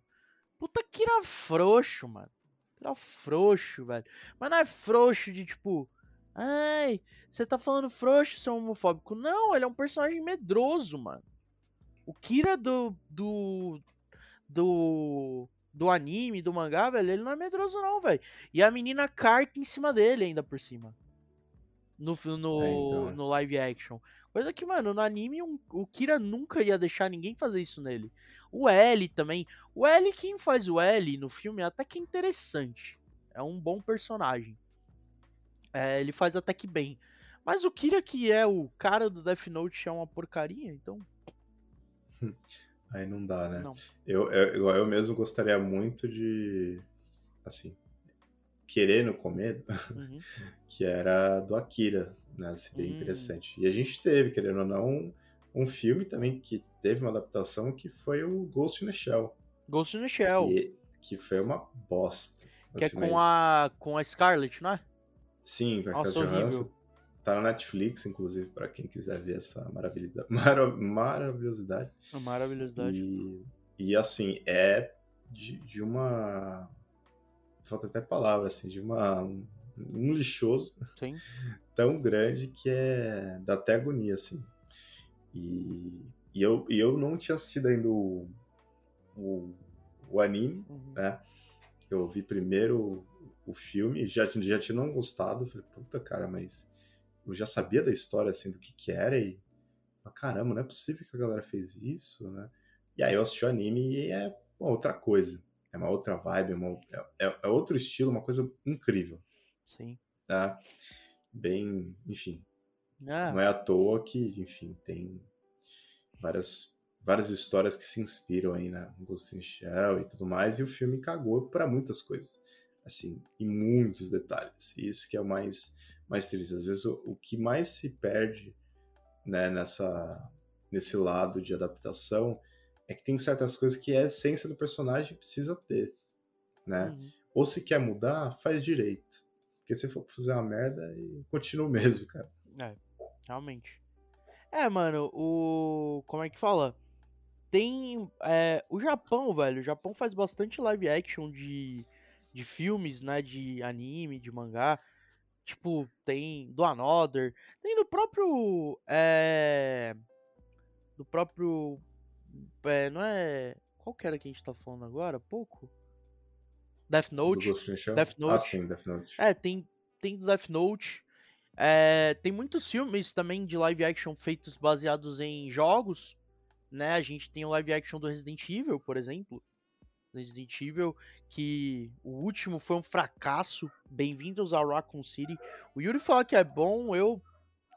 puta Kira frouxo, mano. Kira frouxo, velho. Mas não é frouxo de tipo, ai, você tá falando frouxo, seu homofóbico. Não, ele é um personagem medroso, mano. O Kira do. do. do. do anime, do mangá, velho, ele não é medroso, não, velho. E a menina carta em cima dele ainda por cima. No, no, É, então. no live action. Coisa que, mano, no anime um- o Kira nunca ia deixar ninguém fazer isso nele. O L também. O L, quem faz o L no filme até que é interessante. É um bom personagem. É, ele faz até que bem. Mas o Kira, que é o cara do Death Note, é uma porcaria, então. Aí não dá, né? Não. Eu, eu, eu mesmo gostaria muito de, assim, querendo comer, Uhum. que era do Akira, né? Seria Hum. interessante. E a gente teve, querendo ou não, um filme também que teve uma adaptação que foi o Ghost in the Shell. Ghost in the Shell. Que, que foi uma bosta. Que assim, é com mas- a, com a Scarlett, não é? Sim, com a Nossa, Johansson. Tá na Netflix, inclusive, pra quem quiser ver essa maravilha, mara- maravilhosidade. Maravilhosidade. E, e assim, é de, de uma. Falta até palavra, assim, de uma. Um, um lixoso Sim. tão grande que é. dá até agonia, assim. E, e, eu, e eu não tinha assistido ainda o, o, o anime, Uhum. né? Eu vi primeiro o filme, já, já tinha não gostado. Falei, puta cara, mas eu já sabia da história, assim, do que que era e. ah, Caramba, não é possível que a galera fez isso, né? E aí eu assisti o anime e é uma outra coisa. É uma outra vibe, uma, é, é- é outro estilo, uma coisa incrível, Sim. tá? Bem, enfim, Ah, não é à toa que, enfim, tem várias, várias histórias que se inspiram aí na Ghost in Shell e tudo mais, e o filme cagou para muitas coisas, assim, em muitos detalhes. E isso que é o mais, mais triste. Às vezes o, o que mais se perde, né, nessa, nesse lado de adaptação é que tem certas coisas que a essência do personagem precisa ter, né? uhum. Ou se quer mudar, faz direito. Porque se for fazer uma merda, e continua o mesmo, cara. É, realmente. É, mano, o. Como é que fala? Tem. é, o Japão, velho. O Japão faz bastante live action de, de filmes, né? De anime, de mangá. Tipo, tem do Another. Tem do próprio. É. Do próprio. É, não é. Qual que era que a gente tá falando agora? Pouco? Death Note. Death Ah, Note. sim, Death Note. É, tem, tem do Death Note. É, tem muitos filmes também de live action feitos baseados em jogos. Né? A gente tem o live action do Resident Evil, por exemplo. Resident Evil, que o último foi um fracasso. Bem-vindos a Raccoon City. O Yuri fala que é bom, eu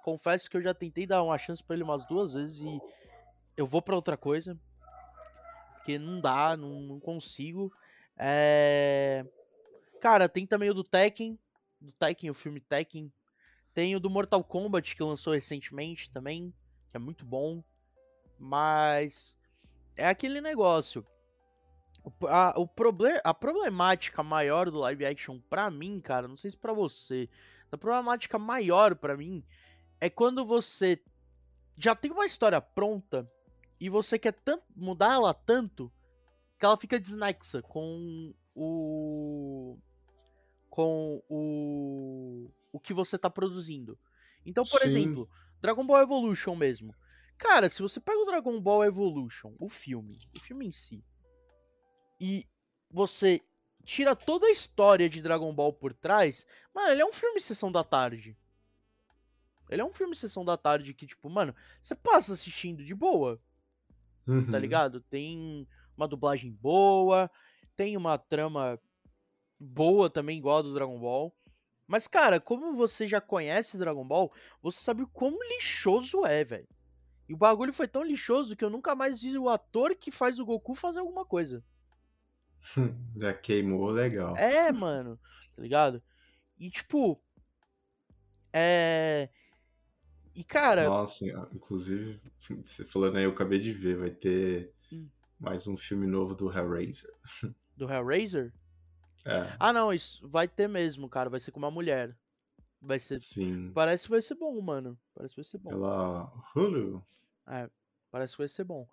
confesso que eu já tentei dar uma chance pra ele umas duas vezes e eu vou pra outra coisa. Porque não dá, não, não consigo. É... Cara, tem também o do Tekken. Do Tekken, o filme Tekken. Tem o do Mortal Kombat que lançou recentemente também. Que é muito bom. Mas. É aquele negócio. A, o proble a problemática maior do live action pra mim, cara, não sei se pra você. A problemática maior pra mim é quando você já tem uma história pronta e você quer tanto, mudar ela tanto que ela fica desnexa com o com o o que você tá produzindo. Então, por Sim. exemplo, Dragon Ball Evolution mesmo. Cara, se você pega o Dragon Ball Evolution, o filme, o filme em si, e você tira toda a história de Dragon Ball por trás, mano, ele é um filme sessão da tarde. Ele é um filme sessão da tarde que, tipo, mano, você passa assistindo de boa tá Uhum. ligado? Tem uma dublagem boa, tem uma trama boa também, igual a do Dragon Ball. Mas, cara, como você já conhece Dragon Ball, você sabe o quão lixoso é, velho. E o bagulho foi tão lixoso que eu nunca mais vi o ator que faz o Goku fazer alguma coisa. Já queimou legal. É, mano, tá ligado? E, tipo. É. E, cara. Nossa, inclusive, você falando aí, eu acabei de ver, vai ter Hum. mais um filme novo do Hellraiser. Do Hellraiser? É, Ah, não, isso vai ter mesmo, cara. Vai ser com uma mulher. Vai ser. sim. Parece que vai ser bom, mano. Parece que vai ser bom. Pela Hulu. É, parece que vai ser bom.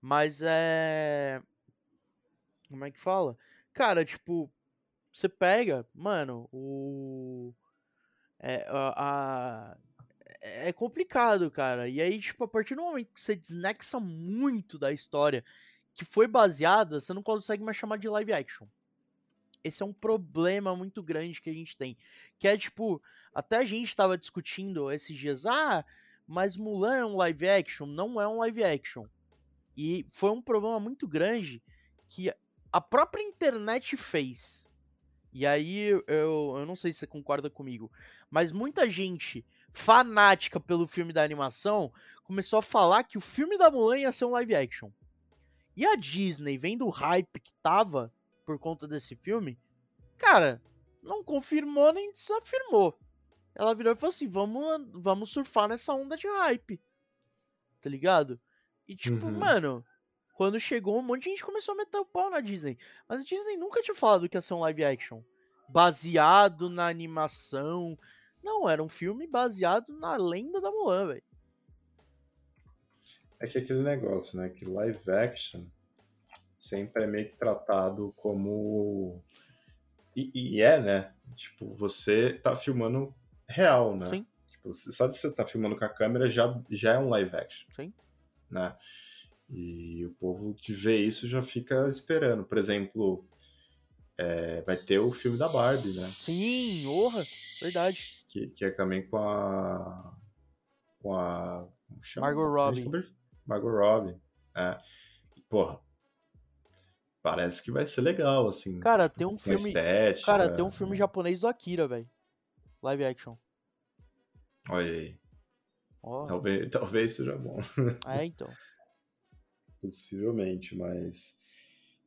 Mas é. Como é que fala? Cara, tipo, você pega, mano, o. É, a, a- é complicado, cara. E aí, tipo, a partir do momento que você desnexa muito da história que foi baseada, você não consegue mais chamar de live action. Esse é um problema muito grande que a gente tem. Que é, tipo, até a gente tava discutindo esses dias, ah, mas Mulan é um live action? Não é um live action. E foi um problema muito grande que a própria internet fez. E aí eu, eu não sei se você concorda comigo, mas muita gente fanática pelo filme da animação começou a falar que o filme da Mulan ia ser um live action. E a Disney, vendo o hype que tava por conta desse filme, cara, não confirmou nem desafirmou. Ela virou e falou assim: vamos, vamos surfar nessa onda de hype. tá ligado? E tipo, Uhum. mano, quando chegou, um monte de gente começou a meter o pau na Disney. Mas a Disney nunca tinha falado que ia ser um live action. Baseado na animação. Não, era um filme baseado na lenda da Mulan, velho. É que aquele negócio, né? Que live action sempre é meio que tratado como. E, e é, né? Tipo, você tá filmando real, né? Sim. Tipo, só de você tá filmando com a câmera já, já é um live action, Sim. né? E o povo de ver isso já fica esperando. Por exemplo, é, vai ter o filme da Barbie, né? Sim, orra. Verdade. Que, que é também com a. Com a. como chama? Margot Robbie. Margot Robbie. É. Porra. Parece que vai ser legal, assim. Cara, tem um filme. estética. Cara, tem um filme japonês do Akira, velho. Live action. Olha aí. Ó. Talvez, talvez seja bom. É, então. Possivelmente, mas.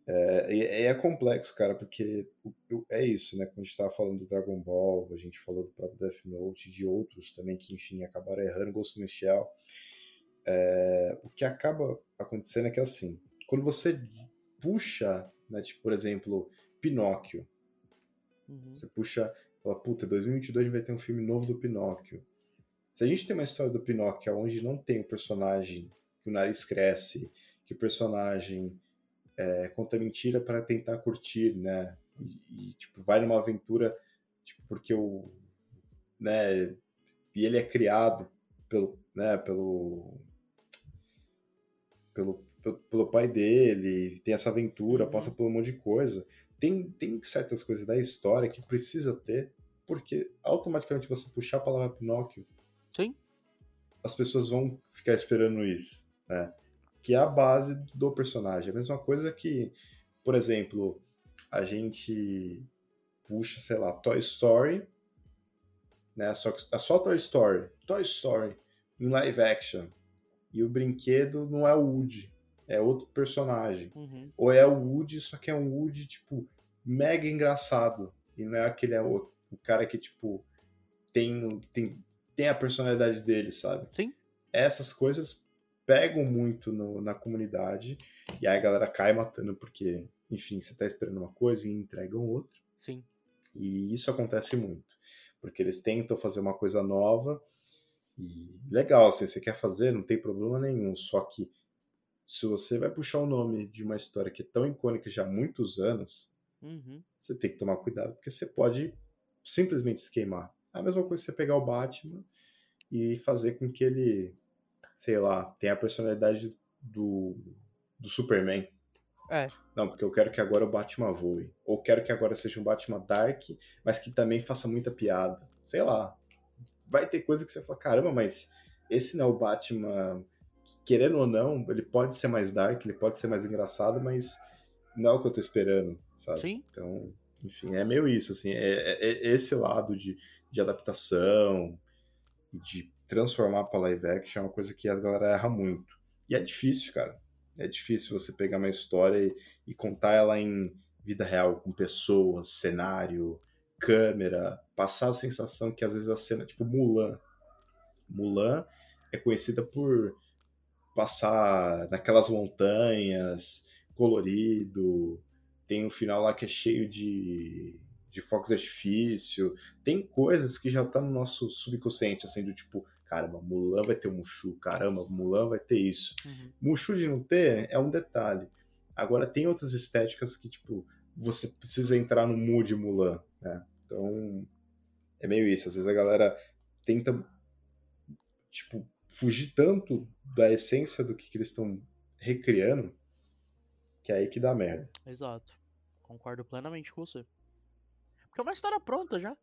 É, é complexo, cara, porque é isso, né? Quando a gente tava falando do Dragon Ball, a gente falou do próprio Death Note, de outros também que, enfim, acabaram errando, Ghost in the Shell. É, o que acaba acontecendo é que, assim, quando você puxa, né, tipo, por exemplo, Pinóquio, Uhum. você puxa, fala, puta, 2022 vai ter um filme novo do Pinóquio. Se a gente tem uma história do Pinóquio onde não tem o personagem que o nariz cresce, que o personagem é, conta mentira para tentar curtir, né? E, e, tipo, vai numa aventura, tipo, porque o. né? E ele é criado pelo. né? Pelo. Pelo, pelo, pelo pai dele, tem essa aventura, Uhum. passa por um monte de coisa. Tem, tem certas coisas da história que precisa ter, porque automaticamente você puxar a palavra Pinóquio, Sim. as pessoas vão ficar esperando isso, né? Que é a base do personagem. A mesma coisa que, por exemplo, a gente puxa, sei lá, Toy Story, né? Só é só Toy Story, Toy Story em live action. E o brinquedo não é o Woody, é outro personagem. Uhum. Ou é o Woody, só que é um Woody, tipo, mega engraçado. E não é aquele é o, o cara que, tipo, tem, tem, tem a personalidade dele, sabe? Sim. Essas coisas pegam muito no- na comunidade. E aí a galera cai matando, porque, enfim, você tá esperando uma coisa e entregam outra. Sim. E isso acontece muito. Porque eles tentam fazer uma coisa nova. E legal, assim, você quer fazer, não tem problema nenhum. Só que se você vai puxar o nome de uma história que é tão icônica já há muitos anos, Uhum. você tem que tomar cuidado, porque você pode simplesmente se queimar. É a mesma coisa que você pegar o Batman e fazer com que ele, sei lá, tenha a personalidade do, do Superman. É. Não, porque eu quero que agora o Batman voe. Ou quero que agora seja um Batman Dark, mas que também faça muita piada. Sei lá. Vai ter coisa que você fala, caramba, mas esse não é o Batman. Querendo ou não, ele pode ser mais dark, ele pode ser mais engraçado, mas não é o que eu tô esperando, sabe? Sim. Então, enfim, é meio isso, assim, é, é- é esse lado de, de adaptação e de transformar pra live action é uma coisa que a galera erra muito. E é difícil, cara. É difícil você pegar uma história e, e contar ela em vida real, com pessoas, cenário, câmera, passar a sensação que às vezes a cena, tipo Mulan. Mulan é conhecida por passar naquelas montanhas, colorido, tem um final lá que é cheio de, de fogos de artifício, tem coisas que já tá no nosso subconsciente, assim, do tipo, caramba, Mulan vai ter o Mushu, caramba, Mulan vai ter isso. Uhum. Mushu de não ter é um detalhe. Agora tem outras estéticas que, tipo, você precisa entrar no mood Mulan, né? Então, é meio isso. Às vezes a galera tenta, tipo, fugir tanto da essência do que, que eles estão recriando, que é aí que dá merda. Exato. Concordo plenamente com você. Porque é uma história pronta já.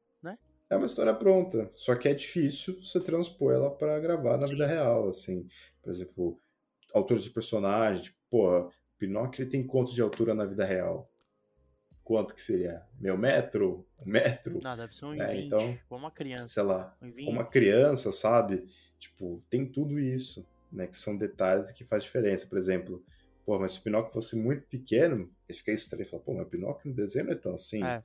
É uma história pronta, só que é difícil você transpor ela pra gravar na vida real, assim. Por exemplo, altura de personagem, tipo, porra, Pinóquio tem quanto de altura na vida real? Quanto que seria? Meio metro? Um metro? Ah, deve ser um É, 20. então- Como uma criança. Sei lá. Um 20. Uma criança, sabe? Tipo, tem tudo isso, né? Que são detalhes que faz diferença. Por exemplo, pô, mas se o Pinóquio fosse muito pequeno, ele fica estranho. Fala, pô, mas o Pinóquio no desenho não é tão assim. É.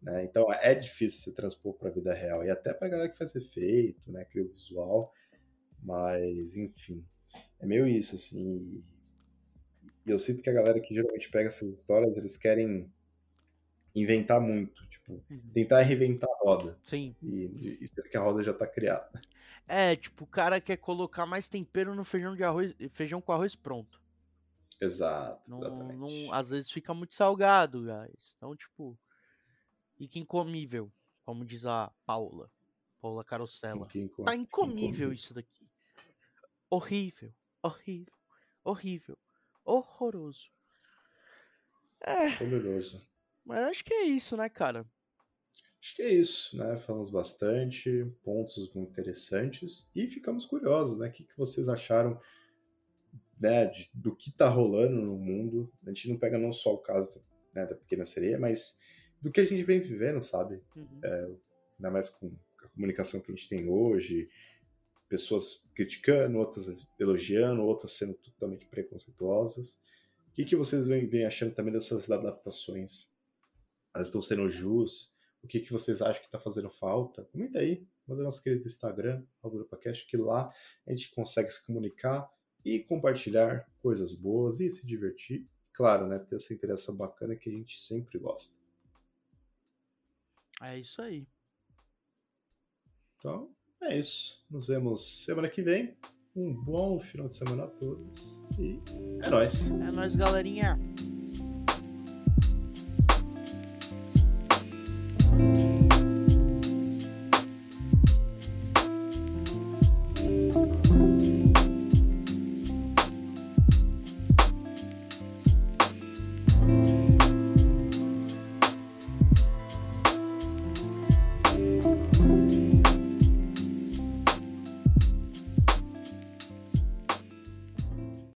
né? Então é difícil você transpor pra vida real. E até pra galera que faz efeito, né? Cria o visual. Mas, enfim. É meio isso, assim. E eu sinto que a galera que geralmente pega essas histórias, eles querem inventar muito, tipo, Uhum. tentar reinventar a roda. Sim. E, e sendo que a roda já tá criada. É, tipo, o cara quer colocar mais tempero no feijão de arroz, feijão com arroz pronto. Exato, Não, exatamente. não, às vezes fica muito salgado, guys. Então, tipo, fica incomível, como diz a Paula, Paula Carosella. Tá incomível isso daqui. Horrível, horrível, horrível, horroroso. É, Doloroso. mas acho que é isso, né, cara? Acho que é isso, né? Falamos bastante, pontos muito interessantes e ficamos curiosos, né? O que, que vocês acharam né, de- do que tá rolando no mundo? A gente não pega não só o caso né, da Pequena Sereia, mas do que a gente vem vivendo, sabe? Uhum. Ainda mais com a comunicação que a gente tem hoje, pessoas criticando, outras elogiando, outras sendo totalmente preconceituosas. O que, que vocês vêm, vêm achando também dessas adaptações? Elas estão sendo jus? O que, que vocês acham que está fazendo falta? Comenta aí, manda no nosso querido Instagram, AlburopaCast, que lá a gente consegue se comunicar e compartilhar coisas boas e se divertir. Claro, né? Ter essa interação bacana que a gente sempre gosta. É isso aí. Então, é isso. Nos vemos semana que vem. Um bom final de semana a todos. E é nóis. É nóis, galerinha.